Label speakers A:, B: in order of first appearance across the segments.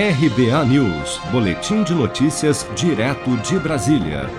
A: RBA News, Boletim de Notícias, direto de Brasília.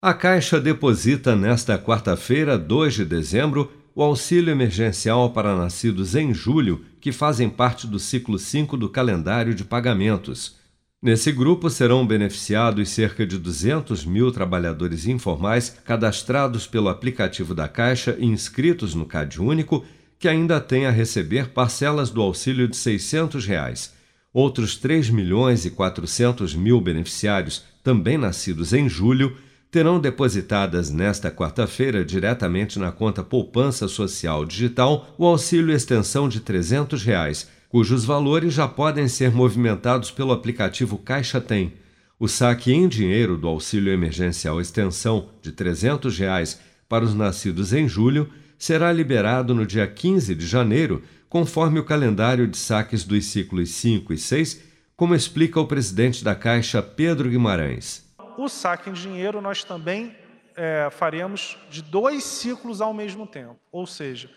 A: A Caixa deposita nesta quarta-feira, 2 de dezembro, o auxílio emergencial para nascidos em julho, que fazem parte do ciclo 5 do calendário de pagamentos. Nesse grupo serão beneficiados cerca de 200 mil trabalhadores informais cadastrados pelo aplicativo da Caixa e inscritos no CAD Único, que ainda têm a receber parcelas do auxílio de 600 reais. Outros 3 milhões e 400 mil beneficiários, também nascidos em julho, terão depositadas nesta quarta-feira diretamente na conta Poupança Social Digital o auxílio extensão de 300 reais, cujos valores já podem ser movimentados pelo aplicativo Caixa Tem. O saque em dinheiro do auxílio emergencial extensão de 300 reais para os nascidos em julho será liberado no dia 15 de janeiro, conforme o calendário de saques dos ciclos 5 e 6, como explica o presidente da Caixa, Pedro Guimarães
B: o saque em dinheiro nós também é, faremos de dois ciclos ao mesmo tempo. Ou seja,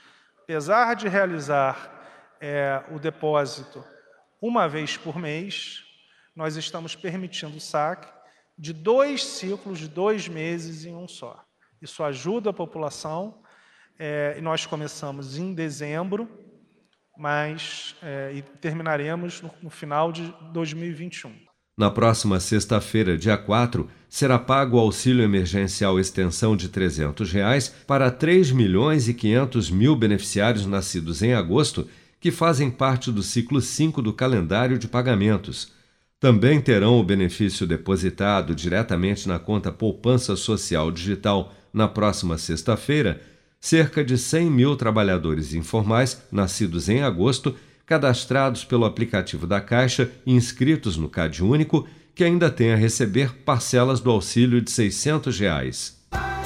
B: apesar de realizar é, o depósito uma vez por mês, nós estamos permitindo o saque de dois ciclos de dois meses em um só. Isso ajuda a população. É, e nós começamos em dezembro, mas é, e terminaremos no, no final de 2021.
A: Na próxima sexta-feira, dia 4, será pago o auxílio emergencial extensão de 300 reais para 3 milhões e 500 mil beneficiários nascidos em agosto que fazem parte do ciclo 5 do calendário de pagamentos. Também terão o benefício depositado diretamente na conta Poupança Social Digital na próxima sexta-feira cerca de 100 mil trabalhadores informais nascidos em agosto cadastrados pelo aplicativo da Caixa e inscritos no CAD Único, que ainda têm a receber parcelas do auxílio de 600 reais.